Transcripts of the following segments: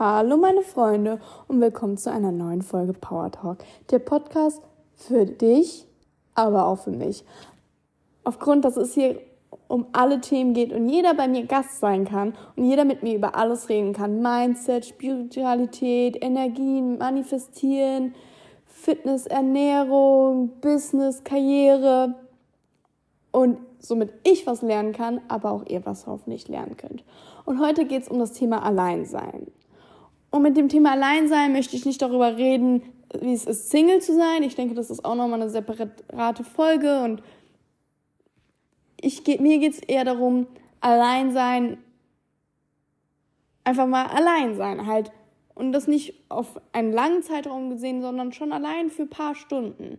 Hallo meine Freunde und willkommen zu einer neuen Folge Power Talk. Der Podcast für dich, aber auch für mich. Aufgrund, dass es hier um alle Themen geht und jeder bei mir Gast sein kann und jeder mit mir über alles reden kann. Mindset, Spiritualität, Energien, Manifestieren, Fitness, Ernährung, Business, Karriere und somit ich was lernen kann, aber auch ihr was hoffentlich lernen könnt. Und heute geht es um das Thema Alleinsein. Und mit dem Thema Alleinsein möchte ich nicht darüber reden, wie es ist, Single zu sein. Ich denke, das ist auch nochmal eine separate Folge. Und ich, mir geht es eher darum, Alleinsein, einfach mal allein sein halt. Und das nicht auf einen langen Zeitraum gesehen, sondern schon allein für ein paar Stunden.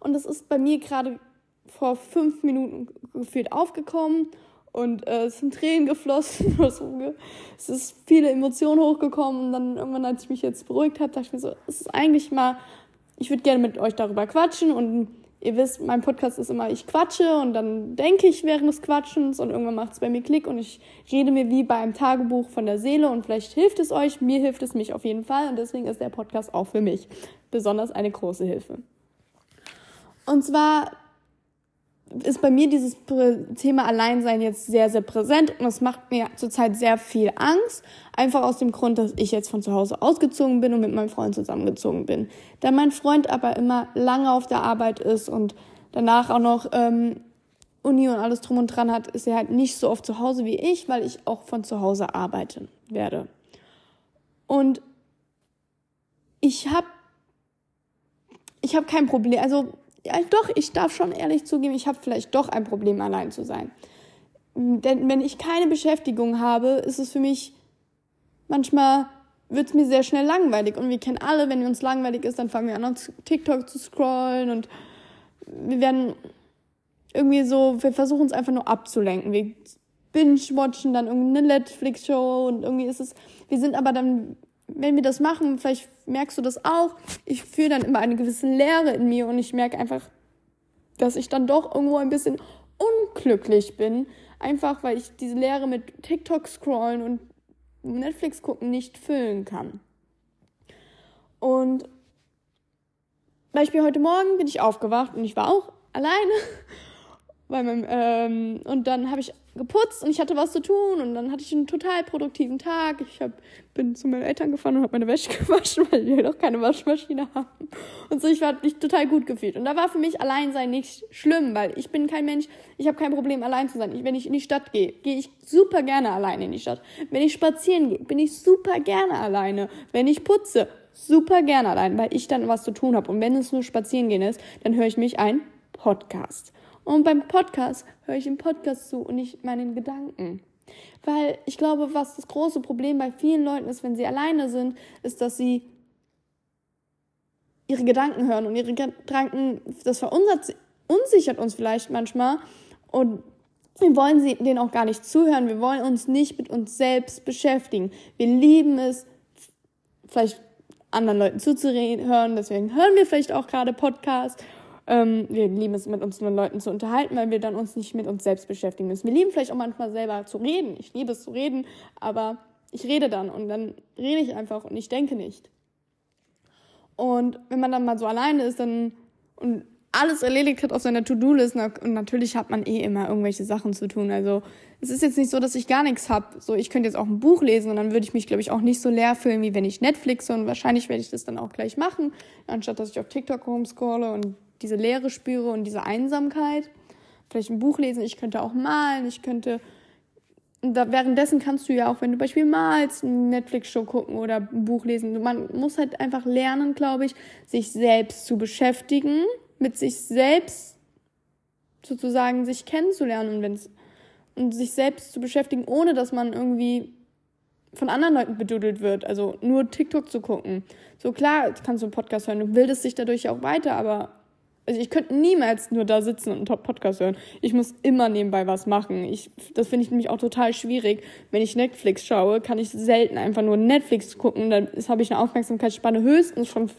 Und das ist bei mir gerade vor fünf Minuten gefühlt aufgekommen und äh, es sind Tränen geflossen. es ist viele Emotionen hochgekommen. Und dann irgendwann, als ich mich jetzt beruhigt habe, dachte ich mir so, es ist eigentlich mal, ich würde gerne mit euch darüber quatschen. Und ihr wisst, mein Podcast ist immer, ich quatsche. Und dann denke ich während des Quatschens. Und irgendwann macht es bei mir Klick. Und ich rede mir wie bei einem Tagebuch von der Seele. Und vielleicht hilft es euch, mir hilft es mich auf jeden Fall. Und deswegen ist der Podcast auch für mich. Besonders eine große Hilfe. Und zwar ist bei mir dieses Thema Alleinsein jetzt sehr, sehr präsent und das macht mir zurzeit sehr viel Angst. Einfach aus dem Grund, dass ich jetzt von zu Hause ausgezogen bin und mit meinem Freund zusammengezogen bin. Da mein Freund aber immer lange auf der Arbeit ist und danach auch noch ähm, Uni und alles drum und dran hat, ist er halt nicht so oft zu Hause wie ich, weil ich auch von zu Hause arbeiten werde. Und ich habe ich habe kein Problem, also ja, doch, ich darf schon ehrlich zugeben, ich habe vielleicht doch ein Problem, allein zu sein. Denn wenn ich keine Beschäftigung habe, ist es für mich manchmal wird es mir sehr schnell langweilig. Und wir kennen alle, wenn uns langweilig ist, dann fangen wir an, auf TikTok zu scrollen und wir werden irgendwie so, wir versuchen es einfach nur abzulenken. Wir binge-watchen dann irgendeine Netflix-Show und irgendwie ist es, wir sind aber dann wenn wir das machen, vielleicht merkst du das auch, ich fühle dann immer eine gewisse Leere in mir und ich merke einfach, dass ich dann doch irgendwo ein bisschen unglücklich bin. Einfach weil ich diese Leere mit TikTok scrollen und Netflix gucken nicht füllen kann. Und Beispiel heute Morgen bin ich aufgewacht und ich war auch alleine. Weil mein, ähm, und dann habe ich geputzt und ich hatte was zu tun und dann hatte ich einen total produktiven Tag. Ich hab, bin zu meinen Eltern gefahren und habe meine Wäsche gewaschen, weil die halt keine Waschmaschine haben. Und so, ich war mich total gut gefühlt. Und da war für mich Alleinsein nicht schlimm, weil ich bin kein Mensch, ich habe kein Problem, allein zu sein. Ich, wenn ich in die Stadt gehe, gehe ich super gerne alleine in die Stadt. Wenn ich spazieren gehe, bin ich super gerne alleine. Wenn ich putze, super gerne allein, weil ich dann was zu tun habe. Und wenn es nur spazieren gehen ist, dann höre ich mich ein Podcast. Und beim Podcast höre ich im Podcast zu und nicht meinen Gedanken. Weil ich glaube, was das große Problem bei vielen Leuten ist, wenn sie alleine sind, ist, dass sie ihre Gedanken hören und ihre Gedanken, das verunsichert uns vielleicht manchmal und wir wollen sie denen auch gar nicht zuhören. Wir wollen uns nicht mit uns selbst beschäftigen. Wir lieben es, vielleicht anderen Leuten zuzuhören. Deswegen hören wir vielleicht auch gerade Podcasts ähm, wir lieben es, mit uns nur Leuten zu unterhalten, weil wir dann uns nicht mit uns selbst beschäftigen müssen. Wir lieben vielleicht auch manchmal selber zu reden. Ich liebe es zu reden, aber ich rede dann und dann rede ich einfach und ich denke nicht. Und wenn man dann mal so alleine ist, dann und alles erledigt hat auf seiner To-Do-List und natürlich hat man eh immer irgendwelche Sachen zu tun. Also es ist jetzt nicht so, dass ich gar nichts habe. So, ich könnte jetzt auch ein Buch lesen und dann würde ich mich, glaube ich, auch nicht so leer fühlen, wie wenn ich Netflix und wahrscheinlich werde ich das dann auch gleich machen, anstatt dass ich auf TikTok rumscrolle und diese Leere spüre und diese Einsamkeit. Vielleicht ein Buch lesen, ich könnte auch malen, ich könnte. Da, währenddessen kannst du ja auch, wenn du beispielsweise malst, eine Netflix-Show gucken oder ein Buch lesen. Man muss halt einfach lernen, glaube ich, sich selbst zu beschäftigen, mit sich selbst sozusagen sich kennenzulernen und, wenn's, und sich selbst zu beschäftigen, ohne dass man irgendwie von anderen Leuten bedudelt wird. Also nur TikTok zu gucken. So klar kannst du einen Podcast hören, du bildest dich dadurch auch weiter, aber also ich könnte niemals nur da sitzen und einen Top-Podcast hören. Ich muss immer nebenbei was machen. Ich, das finde ich nämlich auch total schwierig. Wenn ich Netflix schaue, kann ich selten einfach nur Netflix gucken. Dann habe ich eine Aufmerksamkeitsspanne höchstens von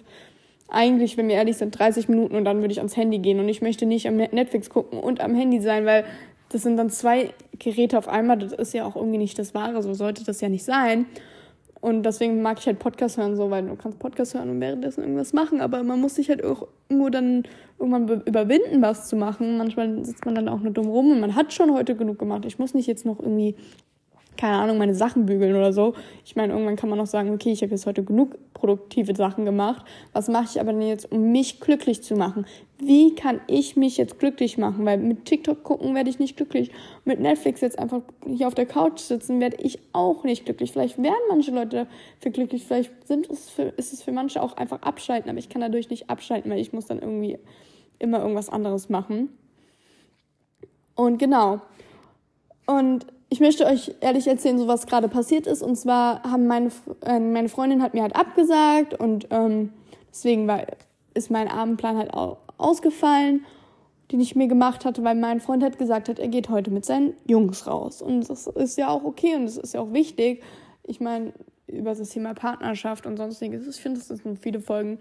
eigentlich, wenn wir ehrlich sind, 30 Minuten und dann würde ich ans Handy gehen. Und ich möchte nicht am Netflix gucken und am Handy sein, weil das sind dann zwei Geräte auf einmal. Das ist ja auch irgendwie nicht das Wahre. So sollte das ja nicht sein. Und deswegen mag ich halt Podcast hören so, weil du kannst Podcast hören und währenddessen irgendwas machen, aber man muss sich halt auch irgendwo dann irgendwann überwinden, was zu machen. Manchmal sitzt man dann auch nur dumm rum und man hat schon heute genug gemacht. Ich muss nicht jetzt noch irgendwie keine Ahnung, meine Sachen bügeln oder so. Ich meine, irgendwann kann man auch sagen, okay, ich habe jetzt heute genug produktive Sachen gemacht. Was mache ich aber denn jetzt, um mich glücklich zu machen? Wie kann ich mich jetzt glücklich machen? Weil mit TikTok gucken werde ich nicht glücklich. Mit Netflix jetzt einfach hier auf der Couch sitzen werde ich auch nicht glücklich. Vielleicht werden manche Leute für glücklich, vielleicht sind es für, ist es für manche auch einfach abschalten, aber ich kann dadurch nicht abschalten, weil ich muss dann irgendwie immer irgendwas anderes machen. Und genau. Und ich möchte euch ehrlich erzählen, so was gerade passiert ist. Und zwar haben meine, äh, meine Freundin hat mir halt abgesagt und ähm, deswegen war, ist mein Abendplan halt ausgefallen, den ich mir gemacht hatte, weil mein Freund hat gesagt hat, er geht heute mit seinen Jungs raus. Und das ist ja auch okay und das ist ja auch wichtig. Ich meine, über das Thema Partnerschaft und sonstiges, ich finde, das sind viele Folgen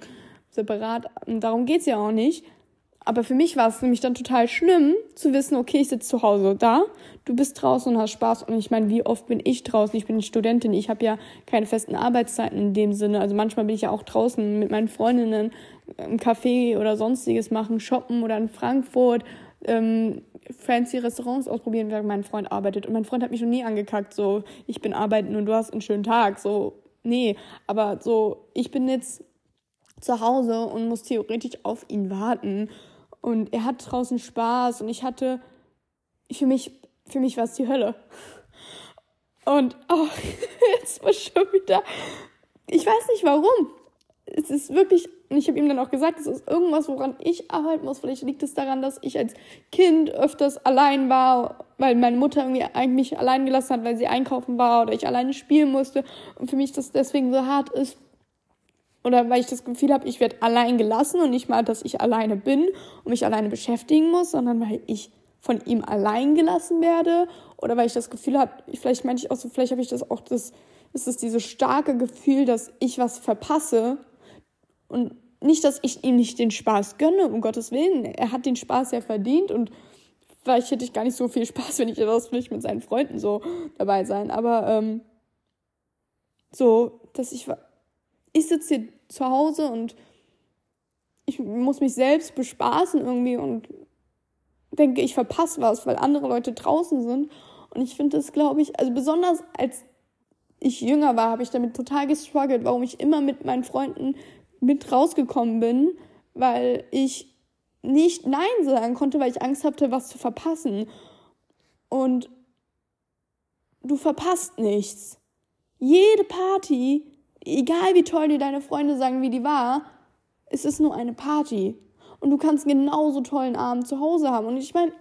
separat. Und darum geht's ja auch nicht. Aber für mich war es nämlich dann total schlimm zu wissen, okay, ich sitze zu Hause da, du bist draußen und hast Spaß. Und ich meine, wie oft bin ich draußen? Ich bin Studentin, ich habe ja keine festen Arbeitszeiten in dem Sinne. Also manchmal bin ich ja auch draußen mit meinen Freundinnen im Café oder sonstiges machen, shoppen oder in Frankfurt, ähm, fancy Restaurants ausprobieren, während mein Freund arbeitet. Und mein Freund hat mich noch nie angekackt, so, ich bin arbeiten und du hast einen schönen Tag. So, nee, aber so, ich bin jetzt zu Hause und muss theoretisch auf ihn warten und er hat draußen Spaß und ich hatte, für mich, für mich war es die Hölle. Und oh, jetzt war schon wieder, ich weiß nicht warum. Es ist wirklich, und ich habe ihm dann auch gesagt, es ist irgendwas, woran ich arbeiten muss. Vielleicht liegt es daran, dass ich als Kind öfters allein war, weil meine Mutter irgendwie eigentlich allein gelassen hat, weil sie einkaufen war oder ich alleine spielen musste. Und für mich das deswegen so hart ist, oder weil ich das Gefühl habe, ich werde allein gelassen und nicht mal, dass ich alleine bin und mich alleine beschäftigen muss, sondern weil ich von ihm allein gelassen werde oder weil ich das Gefühl habe, vielleicht meine ich auch so, vielleicht habe ich das auch das, ist es dieses starke Gefühl, dass ich was verpasse und nicht, dass ich ihm nicht den Spaß gönne, um Gottes Willen. Er hat den Spaß ja verdient und vielleicht hätte ich gar nicht so viel Spaß, wenn ich das vielleicht mit seinen Freunden so dabei sein. Aber ähm, so, dass ich ich sitze hier zu Hause und ich muss mich selbst bespaßen irgendwie und denke, ich verpasse was, weil andere Leute draußen sind. Und ich finde das, glaube ich, also besonders als ich jünger war, habe ich damit total gestruggelt, warum ich immer mit meinen Freunden mit rausgekommen bin, weil ich nicht Nein sagen konnte, weil ich Angst hatte, was zu verpassen. Und du verpasst nichts. Jede Party egal wie toll dir deine Freunde sagen, wie die war, es ist nur eine Party. Und du kannst genauso tollen Abend zu Hause haben. Und ich meine,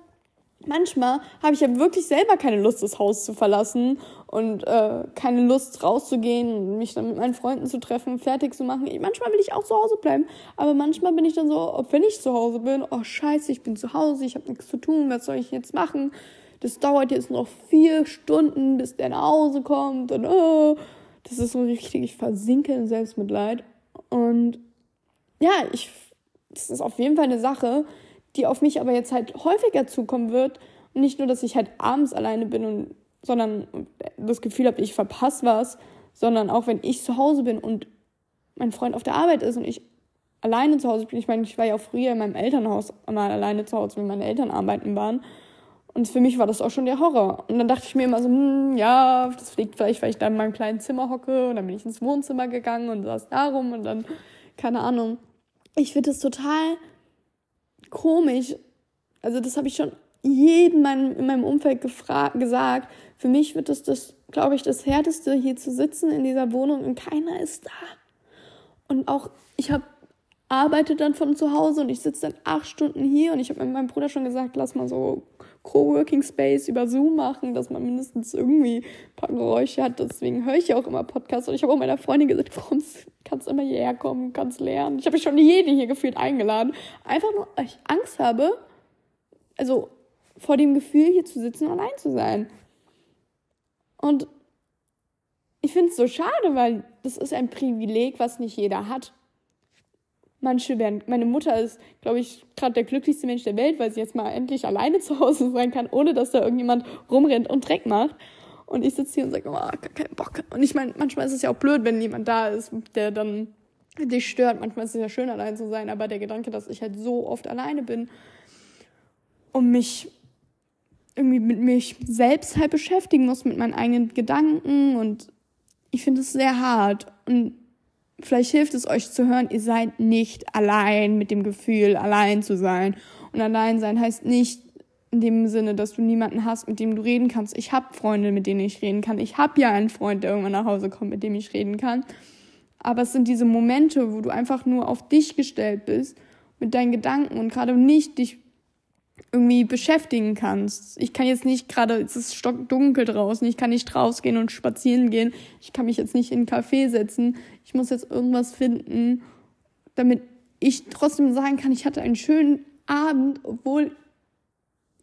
manchmal habe ich ja wirklich selber keine Lust, das Haus zu verlassen und äh, keine Lust rauszugehen und mich dann mit meinen Freunden zu treffen, fertig zu machen. Manchmal will ich auch zu Hause bleiben, aber manchmal bin ich dann so, ob wenn ich zu Hause bin, oh scheiße, ich bin zu Hause, ich habe nichts zu tun, was soll ich jetzt machen? Das dauert jetzt noch vier Stunden, bis der nach Hause kommt und oh, das ist so richtig, ich versinke in Selbstmitleid. Und ja, ich, das ist auf jeden Fall eine Sache, die auf mich aber jetzt halt häufiger zukommen wird. Und nicht nur, dass ich halt abends alleine bin und, sondern das Gefühl habe, ich verpasse was, sondern auch wenn ich zu Hause bin und mein Freund auf der Arbeit ist und ich alleine zu Hause bin. Ich meine, ich war ja auch früher in meinem Elternhaus mal alleine zu Hause, wenn meine Eltern arbeiten waren. Und für mich war das auch schon der Horror. Und dann dachte ich mir immer so, hm, ja, das fliegt vielleicht, weil ich da in meinem kleinen Zimmer hocke. Und dann bin ich ins Wohnzimmer gegangen und saß da rum und dann, keine Ahnung. Ich finde das total komisch. Also das habe ich schon jedem in meinem Umfeld gesagt. Für mich wird das, das glaube ich, das Härteste, hier zu sitzen in dieser Wohnung und keiner ist da. Und auch, ich habe arbeite dann von zu Hause und ich sitze dann acht Stunden hier und ich habe meinem Bruder schon gesagt, lass mal so Coworking Space über Zoom machen, dass man mindestens irgendwie ein paar Geräusche hat. Deswegen höre ich ja auch immer Podcasts. Und ich habe auch meiner Freundin gesagt, warum kannst du immer hierher kommen, kannst lernen. Ich habe schon jede hier gefühlt eingeladen. Einfach nur, weil ich Angst habe, also vor dem Gefühl, hier zu sitzen und allein zu sein. Und ich finde es so schade, weil das ist ein Privileg, was nicht jeder hat. Manche werden, meine Mutter ist, glaube ich, gerade der glücklichste Mensch der Welt, weil sie jetzt mal endlich alleine zu Hause sein kann, ohne dass da irgendjemand rumrennt und Dreck macht. Und ich sitze hier und sage, oh, gar keinen Bock. Und ich meine, manchmal ist es ja auch blöd, wenn jemand da ist, der dann dich stört. Manchmal ist es ja schön, allein zu sein, aber der Gedanke, dass ich halt so oft alleine bin und mich irgendwie mit mich selbst halt beschäftigen muss, mit meinen eigenen Gedanken und ich finde es sehr hart. Und vielleicht hilft es euch zu hören, ihr seid nicht allein mit dem Gefühl, allein zu sein. Und allein sein heißt nicht in dem Sinne, dass du niemanden hast, mit dem du reden kannst. Ich habe Freunde, mit denen ich reden kann. Ich habe ja einen Freund, der irgendwann nach Hause kommt, mit dem ich reden kann. Aber es sind diese Momente, wo du einfach nur auf dich gestellt bist, mit deinen Gedanken und gerade nicht dich irgendwie beschäftigen kannst. Ich kann jetzt nicht gerade, es ist stockdunkel draußen, ich kann nicht rausgehen und spazieren gehen, ich kann mich jetzt nicht in einen Café setzen, ich muss jetzt irgendwas finden, damit ich trotzdem sagen kann, ich hatte einen schönen Abend, obwohl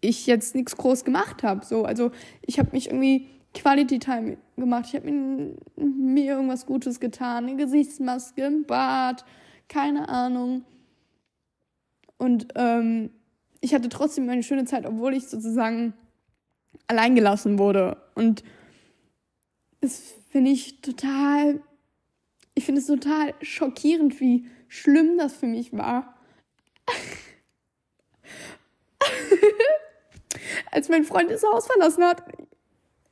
ich jetzt nichts groß gemacht habe. So, also ich habe mich irgendwie Quality Time gemacht. Ich habe mir, mir irgendwas Gutes getan, eine Gesichtsmaske, ein Bad, keine Ahnung. Und ähm, ich hatte trotzdem eine schöne Zeit, obwohl ich sozusagen allein gelassen wurde. Und das finde ich total, ich finde es total schockierend, wie schlimm das für mich war. Als mein Freund das Haus verlassen hat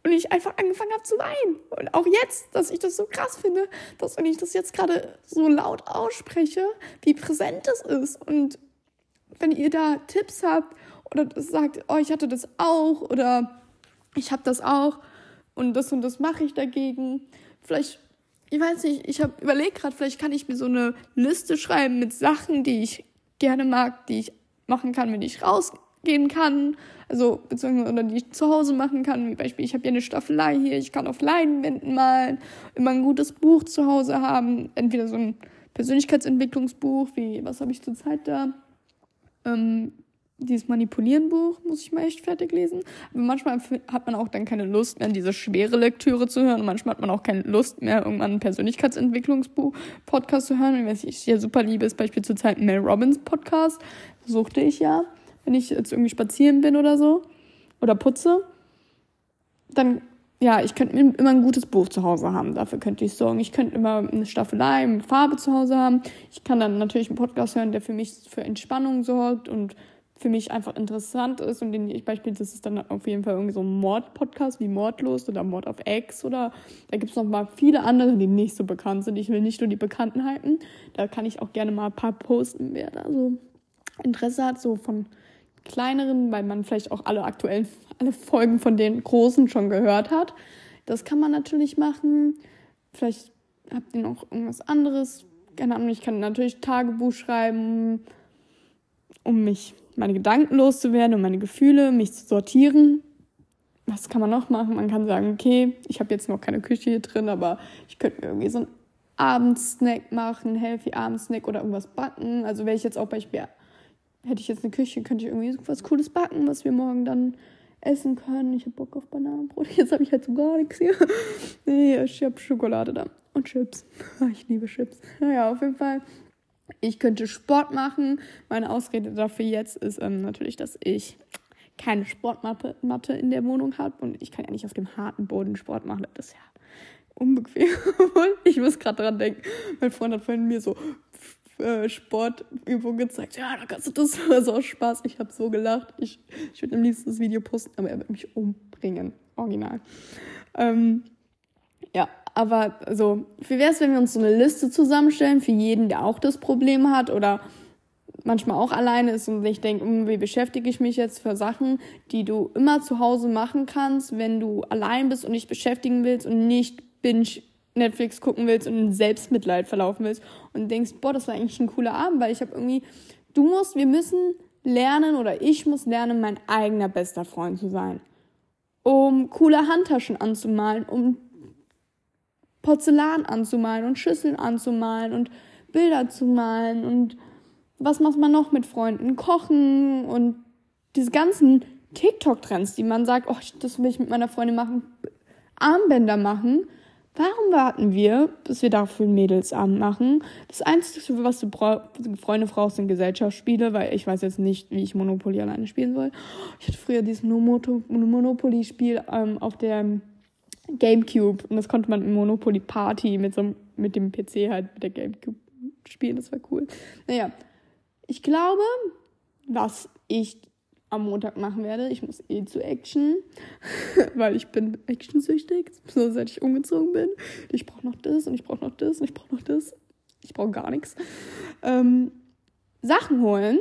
und ich einfach angefangen habe zu weinen. Und auch jetzt, dass ich das so krass finde, dass wenn ich das jetzt gerade so laut ausspreche, wie präsent es ist und wenn ihr da Tipps habt oder sagt, oh, ich hatte das auch oder ich habe das auch und das und das mache ich dagegen. Vielleicht, ich weiß nicht, ich habe überlegt gerade, vielleicht kann ich mir so eine Liste schreiben mit Sachen, die ich gerne mag, die ich machen kann, wenn ich rausgehen kann. Also, beziehungsweise, oder die ich zu Hause machen kann. Wie Beispiel, ich habe hier eine Staffelei hier, ich kann auf Leinwänden malen, immer ein gutes Buch zu Hause haben. Entweder so ein Persönlichkeitsentwicklungsbuch, wie, was habe ich zurzeit da? Ähm, dieses Manipulieren-Buch muss ich mal echt fertig lesen. Aber manchmal hat man auch dann keine Lust mehr, diese schwere Lektüre zu hören. Und manchmal hat man auch keine Lust mehr, irgendwann ein Persönlichkeitsentwicklungsbuch, Podcast zu hören. Und was ich ja super liebe, ist beispielsweise Mel Robbins Podcast. Suchte ich ja, wenn ich jetzt irgendwie spazieren bin oder so. Oder putze. Dann ja, ich könnte immer ein gutes Buch zu Hause haben, dafür könnte ich sorgen. Ich könnte immer eine Staffelei mit Farbe zu Hause haben. Ich kann dann natürlich einen Podcast hören, der für mich für Entspannung sorgt und für mich einfach interessant ist und den ich beispielsweise ist es dann auf jeden Fall irgendwie so ein Mord-Podcast wie Mordlos oder Mord auf Ex oder da gibt es noch mal viele andere, die nicht so bekannt sind. Ich will nicht nur die Bekannten halten. Da kann ich auch gerne mal ein paar posten, wer da so Interesse hat, so von kleineren, weil man vielleicht auch alle aktuellen, alle Folgen von den großen schon gehört hat. Das kann man natürlich machen. Vielleicht habt ihr noch irgendwas anderes. Keine Ahnung, ich kann natürlich Tagebuch schreiben, um mich, meine Gedanken loszuwerden, um meine Gefühle, mich zu sortieren. Was kann man noch machen? Man kann sagen, okay, ich habe jetzt noch keine Küche hier drin, aber ich könnte mir irgendwie so einen Abendsnack machen, healthy Abendsnack oder irgendwas backen. Also wäre ich jetzt auch beispielsweise hätte ich jetzt eine Küche, könnte ich irgendwie was Cooles backen, was wir morgen dann essen können. Ich habe Bock auf Bananenbrot. Jetzt habe ich halt so gar nichts hier. nee, ich habe Schokolade da. Und Chips. Ich liebe Chips. Naja, auf jeden Fall. Ich könnte Sport machen. Meine Ausrede dafür jetzt ist ähm, natürlich, dass ich keine Sportmatte Matte in der Wohnung habe. Und ich kann ja nicht auf dem harten Boden Sport machen. Das ist ja unbequem. ich muss gerade dran denken. Mein Freund hat vorhin mir so äh, Sportübung gezeigt. Ja, da kannst du das. Das war Spaß. Ich habe so gelacht. Ich, ich würde am liebsten das Video posten, aber er wird mich umbringen. Original. Ähm, ja, aber so, wie wäre es, wenn wir uns so eine Liste zusammenstellen für jeden, der auch das Problem hat oder manchmal auch alleine ist und ich denke, hm, wie beschäftige ich mich jetzt für Sachen, die du immer zu Hause machen kannst, wenn du allein bist und dich beschäftigen willst und nicht binge Netflix gucken willst und in Selbstmitleid verlaufen willst und denkst, boah, das war eigentlich ein cooler Abend, weil ich habe irgendwie, du musst, wir müssen lernen oder ich muss lernen, mein eigener bester Freund zu sein. Um coole Handtaschen anzumalen, um Porzellan anzumalen und Schüsseln anzumalen und Bilder zu malen und was macht man noch mit Freunden? Kochen und diese ganzen TikTok-Trends, die man sagt, oh, das will ich mit meiner Freundin machen, Armbänder machen Warum warten wir, bis wir dafür einen Mädelsabend machen? Das Einzige, was du Freunde brauchst, sind Gesellschaftsspiele, weil ich weiß jetzt nicht, wie ich Monopoly alleine spielen soll. Ich hatte früher dieses Monopoly-Spiel ähm, auf der Gamecube. Und das konnte man im Monopoly Party mit, so, mit dem PC halt mit der Gamecube spielen. Das war cool. Naja, ich glaube, was ich am Montag machen werde, ich muss eh zu Action, weil ich bin actionsüchtig, besonders seit ich umgezogen bin. Ich brauche noch das und ich brauche noch das und ich brauche noch das. Ich brauche gar nichts. Ähm, Sachen holen,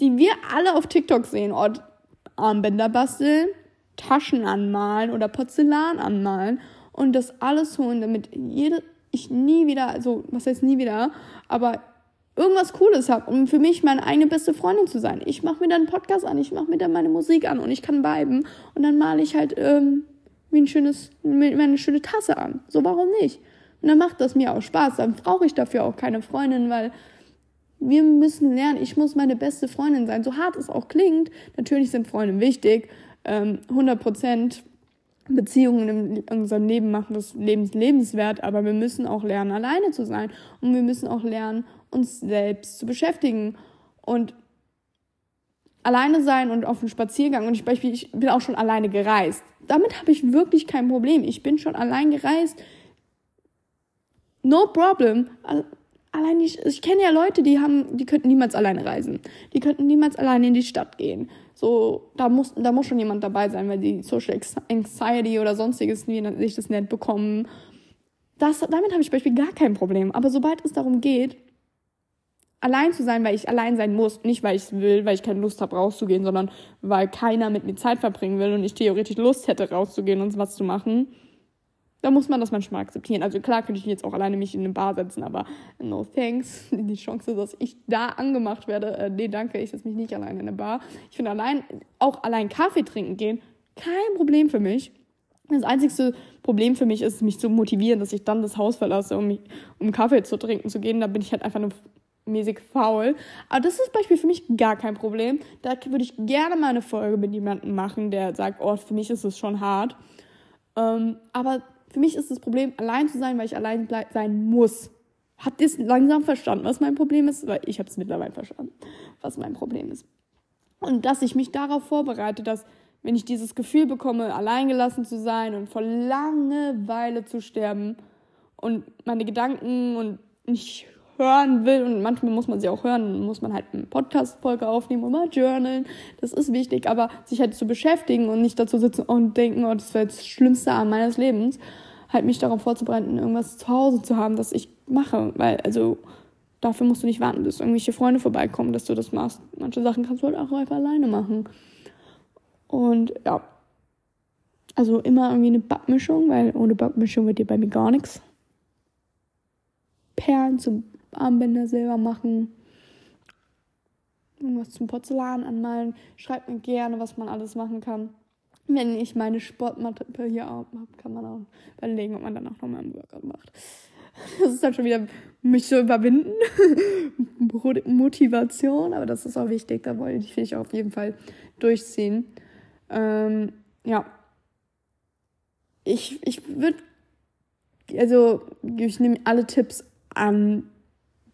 die wir alle auf TikTok sehen. Ort Armbänder basteln, Taschen anmalen oder Porzellan anmalen und das alles holen, damit jede, ich nie wieder, also was heißt nie wieder, aber irgendwas Cooles habe, um für mich meine eigene beste Freundin zu sein. Ich mache mir dann einen Podcast an, ich mache mir dann meine Musik an und ich kann viben und dann male ich halt ähm, wie ein schönes, meine schöne Tasse an. So, warum nicht? Und dann macht das mir auch Spaß. Dann brauche ich dafür auch keine Freundin, weil wir müssen lernen, ich muss meine beste Freundin sein. So hart es auch klingt, natürlich sind Freunde wichtig. 100 ähm, Prozent Beziehungen in unserem Leben machen das Lebens lebenswert, aber wir müssen auch lernen, alleine zu sein. Und wir müssen auch lernen, uns selbst zu beschäftigen. Und alleine sein und auf einen Spaziergang. Und ich, Beispiel, ich bin auch schon alleine gereist. Damit habe ich wirklich kein Problem. Ich bin schon allein gereist. No problem allein ich, ich kenne ja Leute, die haben, die könnten niemals alleine reisen. Die könnten niemals alleine in die Stadt gehen. So, da muss, da muss schon jemand dabei sein, weil die Social Anxiety oder sonstiges, wie sich das nennt, bekommen. Das, damit habe ich zum gar kein Problem. Aber sobald es darum geht, allein zu sein, weil ich allein sein muss, nicht weil ich es will, weil ich keine Lust habe rauszugehen, sondern weil keiner mit mir Zeit verbringen will und ich theoretisch Lust hätte rauszugehen und was zu machen, da muss man das manchmal akzeptieren. Also klar könnte ich jetzt auch alleine mich in eine Bar setzen, aber no thanks. Die Chance, dass ich da angemacht werde, äh, nee, danke, ich setze mich nicht alleine in eine Bar. Ich finde allein, auch allein Kaffee trinken gehen, kein Problem für mich. Das einzigste Problem für mich ist, mich zu motivieren, dass ich dann das Haus verlasse, um, mich, um Kaffee zu trinken zu gehen. Da bin ich halt einfach nur mäßig faul. Aber das ist Beispiel für mich gar kein Problem. Da würde ich gerne mal eine Folge mit jemandem machen, der sagt, oh, für mich ist es schon hart. Ähm, aber für mich ist das Problem, allein zu sein, weil ich allein sein muss. Habt ihr es langsam verstanden, was mein Problem ist? Weil ich habe es mittlerweile verstanden, was mein Problem ist. Und dass ich mich darauf vorbereite, dass wenn ich dieses Gefühl bekomme, alleingelassen zu sein und vor Langeweile zu sterben und meine Gedanken und nicht hören will und manchmal muss man sie auch hören, muss man halt eine Podcast-Folge aufnehmen und mal journalen. Das ist wichtig, aber sich halt zu beschäftigen und nicht dazu sitzen und denken, oh, das wäre das schlimmste Abend meines Lebens, halt mich darauf vorzubereiten, irgendwas zu Hause zu haben, das ich mache, weil, also, dafür musst du nicht warten, bis irgendwelche Freunde vorbeikommen, dass du das machst. Manche Sachen kannst du halt auch einfach alleine machen. Und ja, also immer irgendwie eine Backmischung, weil ohne Backmischung wird dir bei mir gar nichts. Perlen zum Armbänder selber machen, irgendwas zum Porzellan anmalen. Schreibt mir gerne, was man alles machen kann. Wenn ich meine Sportmatte hier habe, kann man auch überlegen, ob man dann auch nochmal einen Workout macht. Das ist dann schon wieder mich zu überwinden. Motivation, aber das ist auch wichtig. Da wollte ich, ich auf jeden Fall durchziehen. Ähm, ja. Ich, ich würde, also ich nehme alle Tipps an,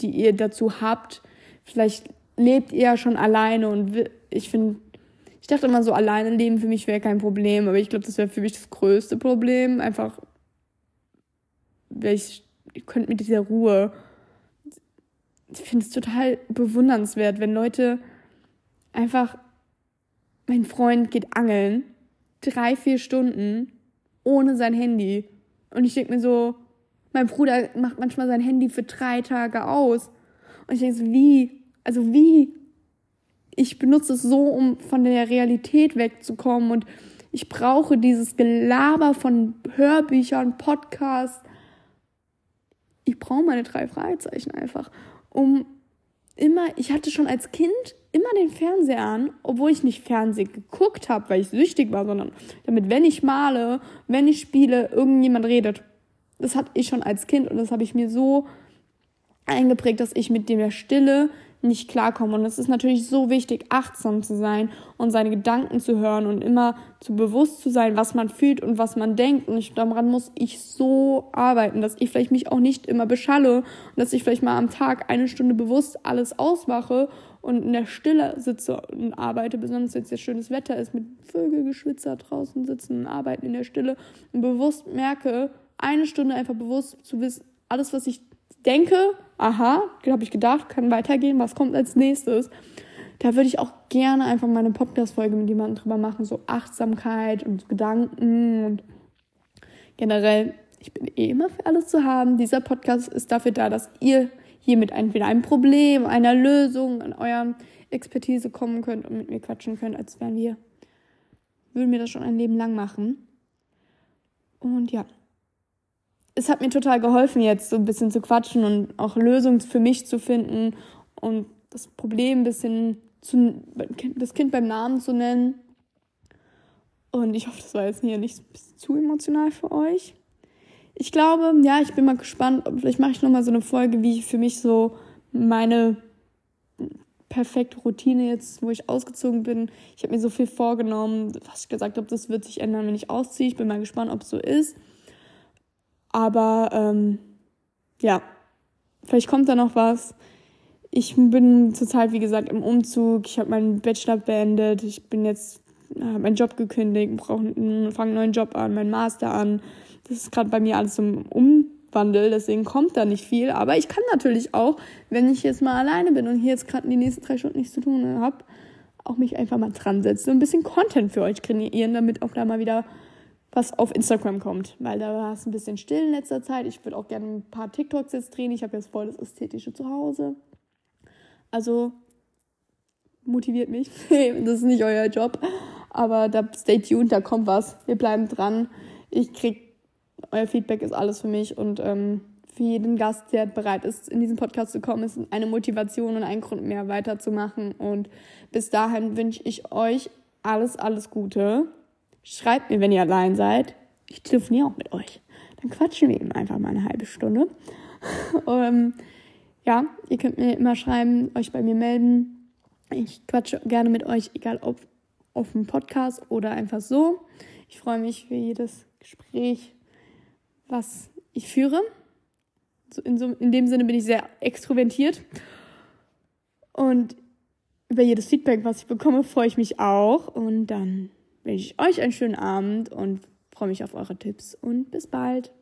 die ihr dazu habt. Vielleicht lebt ihr ja schon alleine und ich finde, ich dachte immer so, alleine leben für mich wäre kein Problem, aber ich glaube, das wäre für mich das größte Problem. Einfach, ich, ich könnte mit dieser Ruhe, ich finde es total bewundernswert, wenn Leute einfach, mein Freund geht angeln, drei, vier Stunden ohne sein Handy. Und ich denke mir so, mein Bruder macht manchmal sein Handy für drei Tage aus. Und ich denke so, wie? Also wie? Ich benutze es so, um von der Realität wegzukommen. Und ich brauche dieses Gelaber von Hörbüchern, Podcasts. Ich brauche meine drei Fragezeichen einfach, um immer, ich hatte schon als Kind immer den Fernseher an, obwohl ich nicht Fernsehen geguckt habe, weil ich süchtig war, sondern damit, wenn ich male, wenn ich spiele, irgendjemand redet das hatte ich schon als Kind und das habe ich mir so eingeprägt, dass ich mit der Stille nicht klarkommen. Und es ist natürlich so wichtig, achtsam zu sein und seine Gedanken zu hören und immer zu bewusst zu sein, was man fühlt und was man denkt. Und ich, daran muss ich so arbeiten, dass ich vielleicht mich auch nicht immer beschalle und dass ich vielleicht mal am Tag eine Stunde bewusst alles ausmache und in der Stille sitze und arbeite, besonders wenn es jetzt schönes Wetter ist, mit Vögelgeschwitzer draußen sitzen und arbeiten in der Stille und bewusst merke, eine Stunde einfach bewusst zu wissen, alles, was ich denke, aha, habe ich gedacht, kann weitergehen, was kommt als nächstes. Da würde ich auch gerne einfach mal eine Podcast-Folge mit jemandem drüber machen, so Achtsamkeit und Gedanken und generell, ich bin eh immer für alles zu haben. Dieser Podcast ist dafür da, dass ihr hier mit entweder einem Problem, einer Lösung, an eurer Expertise kommen könnt und mit mir quatschen könnt, als wären wir, würden wir das schon ein Leben lang machen. Und ja, es hat mir total geholfen, jetzt so ein bisschen zu quatschen und auch Lösungen für mich zu finden und das Problem ein bisschen zu, das Kind beim Namen zu nennen. Und ich hoffe, das war jetzt hier nicht zu emotional für euch. Ich glaube, ja, ich bin mal gespannt. Vielleicht mache ich nochmal so eine Folge, wie ich für mich so meine perfekte Routine jetzt, wo ich ausgezogen bin. Ich habe mir so viel vorgenommen, was ich gesagt habe, das wird sich ändern, wenn ich ausziehe. Ich bin mal gespannt, ob es so ist. Aber ähm, ja, vielleicht kommt da noch was. Ich bin zurzeit, wie gesagt, im Umzug. Ich habe meinen Bachelor beendet. Ich bin jetzt, habe meinen Job gekündigt, fange einen neuen Job an, meinen Master an. Das ist gerade bei mir alles im Umwandel, deswegen kommt da nicht viel. Aber ich kann natürlich auch, wenn ich jetzt mal alleine bin und hier jetzt gerade die nächsten drei Stunden nichts zu tun habe, auch mich einfach mal dran setzen und ein bisschen Content für euch kreieren, damit auch da mal wieder was auf Instagram kommt, weil da war es ein bisschen still in letzter Zeit. Ich würde auch gerne ein paar TikToks jetzt drehen. Ich habe jetzt voll das ästhetische Zuhause. Also motiviert mich. das ist nicht euer Job, aber da stay tuned, da kommt was. Wir bleiben dran. Ich krieg euer Feedback ist alles für mich und ähm, für jeden Gast, der bereit ist, in diesen Podcast zu kommen, ist eine Motivation und ein Grund mehr weiterzumachen. Und bis dahin wünsche ich euch alles, alles Gute. Schreibt mir, wenn ihr allein seid. Ich telefoniere auch mit euch. Dann quatschen wir eben einfach mal eine halbe Stunde. um, ähm, ja, ihr könnt mir immer schreiben, euch bei mir melden. Ich quatsche gerne mit euch, egal ob auf dem Podcast oder einfach so. Ich freue mich für jedes Gespräch, was ich führe. In, so, in dem Sinne bin ich sehr extrovertiert. Und über jedes Feedback, was ich bekomme, freue ich mich auch. Und dann wünsche ich euch einen schönen Abend und freue mich auf eure Tipps und bis bald.